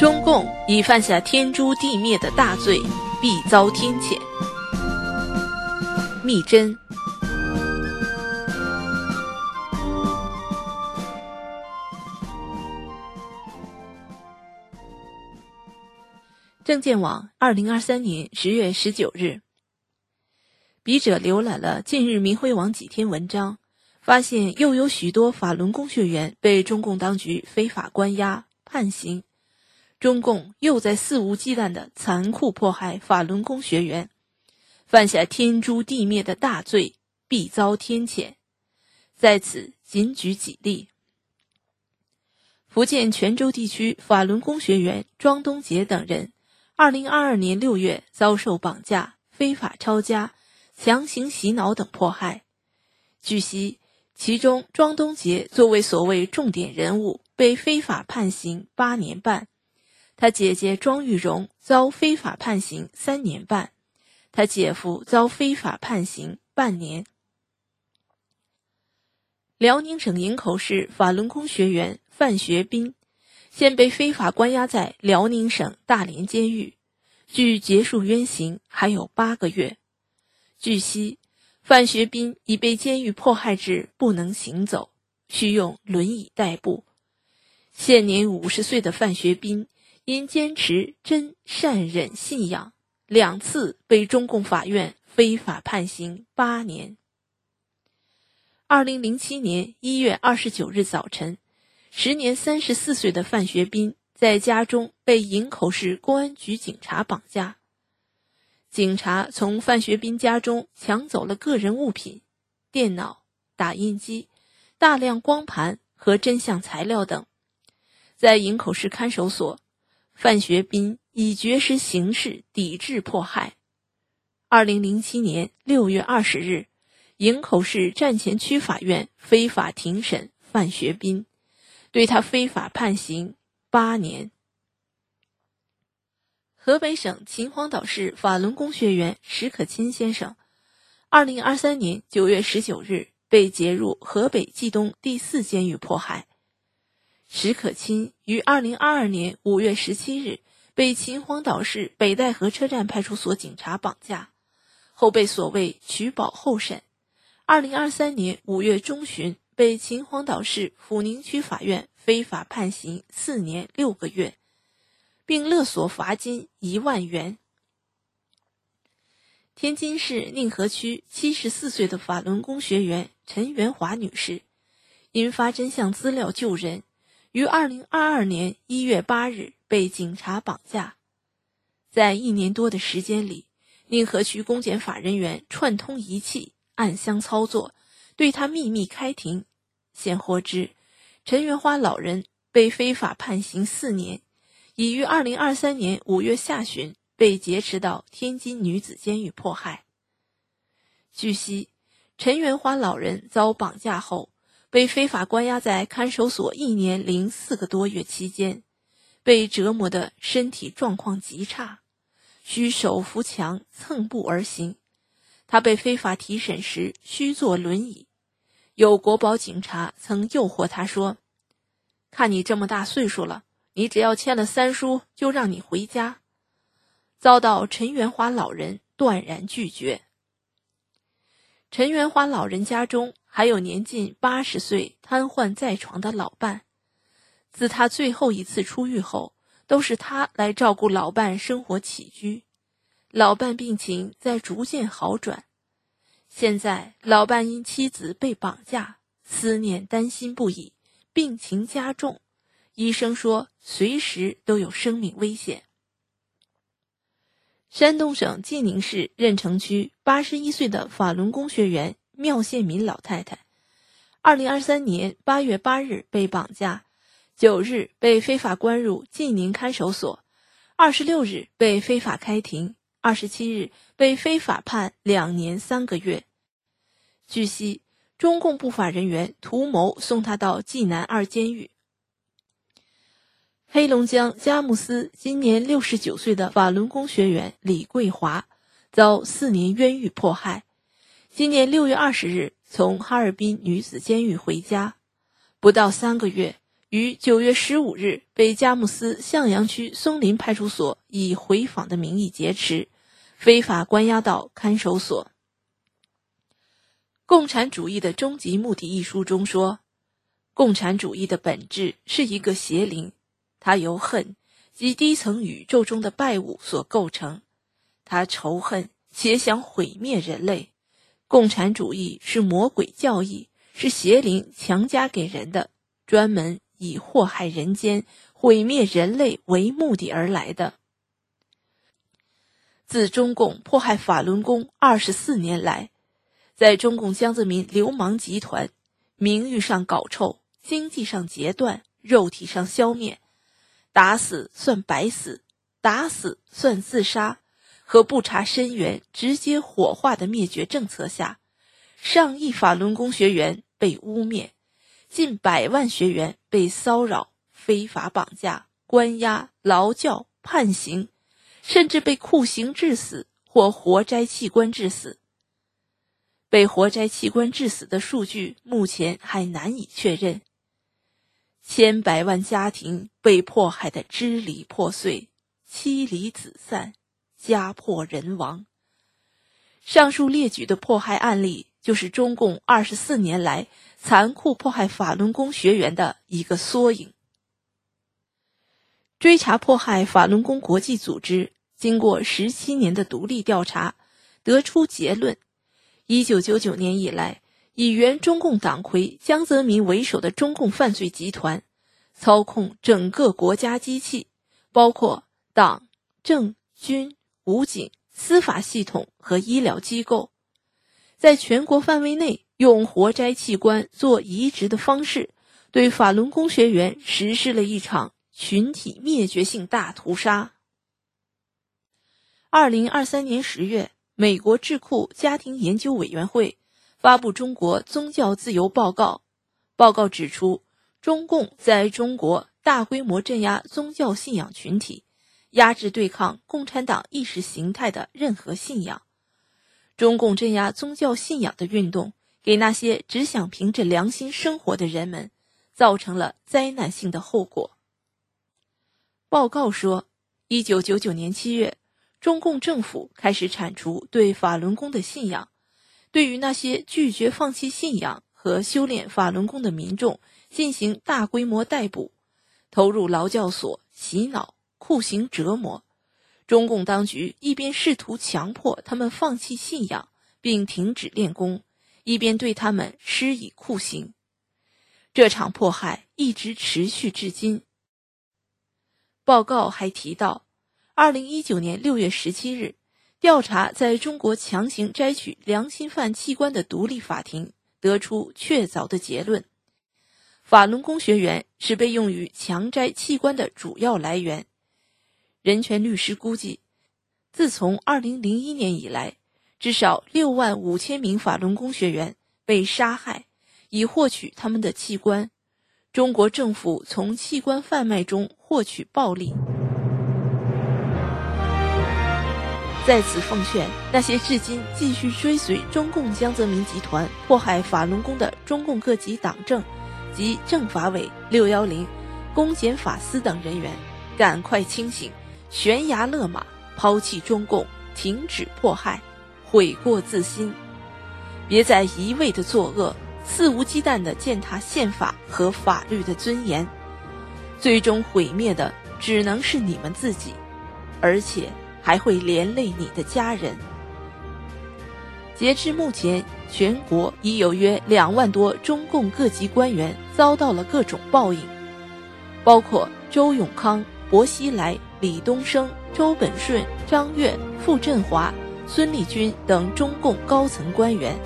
中共已犯下天诛地灭的大罪，必遭天谴。密侦。证件网，二零二三年十月十九日，笔者浏览了近日明辉网几篇文章，发现又有许多法轮功学员被中共当局非法关押、判刑。中共又在肆无忌惮的残酷迫害法轮功学员，犯下天诛地灭的大罪，必遭天谴。在此仅举几例：福建泉州地区法轮功学员庄东杰等人。二零二二年六月，遭受绑架、非法抄家、强行洗脑等迫害。据悉，其中庄东杰作为所谓重点人物，被非法判刑八年半；他姐姐庄玉荣遭非法判刑三年半，他姐夫遭非法判刑半年。辽宁省营口市法轮功学员范学斌。现被非法关押在辽宁省大连监狱，距结束冤刑还有八个月。据悉，范学斌已被监狱迫害至不能行走，需用轮椅代步。现年五十岁的范学斌，因坚持真善忍信仰，两次被中共法院非法判刑八年。二零零七年一月二十九日早晨。时年三十四岁的范学斌在家中被营口市公安局警察绑架。警察从范学斌家中抢走了个人物品、电脑、打印机、大量光盘和真相材料等。在营口市看守所，范学斌以绝食行事抵制迫害。二零零七年六月二十日，营口市站前区法院非法庭审范学斌。对他非法判刑八年。河北省秦皇岛市法轮功学员石可钦先生，二零二三年九月十九日被劫入河北冀东第四监狱迫害。石可钦于二零二二年五月十七日被秦皇岛市北戴河车站派出所警察绑架，后被所谓取保候审。二零二三年五月中旬。被秦皇岛市抚宁区法院非法判刑四年六个月，并勒索罚金一万元。天津市宁河区七十四岁的法轮功学员陈元华女士，因发真相资料救人，于二零二二年一月八日被警察绑架。在一年多的时间里，宁河区公检法人员串通一气，暗箱操作，对他秘密开庭。现获知，陈元花老人被非法判刑四年，已于二零二三年五月下旬被劫持到天津女子监狱迫害。据悉，陈元花老人遭绑架后，被非法关押在看守所一年零四个多月期间，被折磨的身体状况极差，需手扶墙蹭步而行。他被非法提审时需坐轮椅。有国保警察曾诱惑他说：“看你这么大岁数了，你只要签了三书，就让你回家。”遭到陈元华老人断然拒绝。陈元华老人家中还有年近八十岁瘫痪在床的老伴，自他最后一次出狱后，都是他来照顾老伴生活起居。老伴病情在逐渐好转。现在老伴因妻子被绑架，思念担心不已，病情加重，医生说随时都有生命危险。山东省济宁市任城区八十一岁的法轮功学员缪宪民老太太，二零二三年八月八日被绑架，九日被非法关入济宁看守所，二十六日被非法开庭。二十七日被非法判两年三个月。据悉，中共不法人员图谋送他到济南二监狱。黑龙江佳木斯今年六十九岁的法轮功学员李桂华，遭四年冤狱迫害。今年六月二十日从哈尔滨女子监狱回家，不到三个月，于九月十五日被佳木斯向阳区松林派出所以回访的名义劫持，非法关押到看守所。《共产主义的终极目的》一书中说，共产主义的本质是一个邪灵，它由恨及低层宇宙中的败物所构成，它仇恨且想毁灭人类。共产主义是魔鬼教义，是邪灵强加给人的，专门。以祸害人间、毁灭人类为目的而来的。自中共迫害法轮功二十四年来，在中共江泽民流氓集团名誉上搞臭、经济上截断、肉体上消灭，打死算白死，打死算自杀，和不查深源直接火化的灭绝政策下，上亿法轮功学员被污蔑。近百万学员被骚扰、非法绑架、关押、劳教、判刑，甚至被酷刑致死或活摘器官致死。被活摘器官致死的数据目前还难以确认。千百万家庭被迫害得支离破碎、妻离子散、家破人亡。上述列举的迫害案例。就是中共二十四年来残酷迫害法轮功学员的一个缩影。追查迫害法轮功国际组织经过十七年的独立调查，得出结论：一九九九年以来，以原中共党魁江泽民为首的中共犯罪集团，操控整个国家机器，包括党、政、军、武警、司法系统和医疗机构。在全国范围内，用活摘器官做移植的方式，对法轮功学员实施了一场群体灭绝性大屠杀。二零二三年十月，美国智库家庭研究委员会发布《中国宗教自由报告》，报告指出，中共在中国大规模镇压宗教信仰群体，压制对抗共产党意识形态的任何信仰。中共镇压宗教信仰的运动，给那些只想凭着良心生活的人们造成了灾难性的后果。报告说，一九九九年七月，中共政府开始铲除对法轮功的信仰，对于那些拒绝放弃信仰和修炼法轮功的民众进行大规模逮捕，投入劳教所洗脑、酷刑折磨。中共当局一边试图强迫他们放弃信仰并停止练功，一边对他们施以酷刑。这场迫害一直持续至今。报告还提到，二零一九年六月十七日，调查在中国强行摘取良心犯器官的独立法庭得出确凿的结论：法轮功学员是被用于强摘器官的主要来源。人权律师估计，自从2001年以来，至少6万5千名法轮功学员被杀害，以获取他们的器官。中国政府从器官贩卖中获取暴利。在此奉劝那些至今继续追随中共江泽民集团迫害法轮功的中共各级党政及政法委、六幺零、公检法司等人员，赶快清醒！悬崖勒马，抛弃中共，停止迫害，悔过自新，别再一味的作恶，肆无忌惮的践踏宪法和法律的尊严，最终毁灭的只能是你们自己，而且还会连累你的家人。截至目前，全国已有约两万多中共各级官员遭到了各种报应，包括周永康、薄熙来。李东生、周本顺、张悦、傅振华、孙立军等中共高层官员，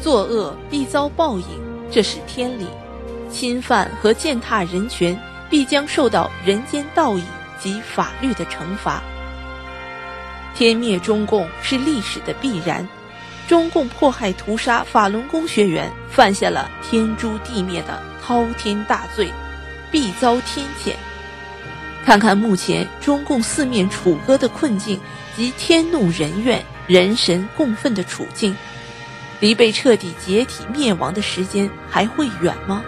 作恶必遭报应，这是天理；侵犯和践踏人权，必将受到人间道义及法律的惩罚。天灭中共是历史的必然，中共迫害屠杀法轮功学员，犯下了天诛地灭的滔天大罪，必遭天谴。看看目前中共四面楚歌的困境及天怒人怨、人神共愤的处境，离被彻底解体灭亡的时间还会远吗？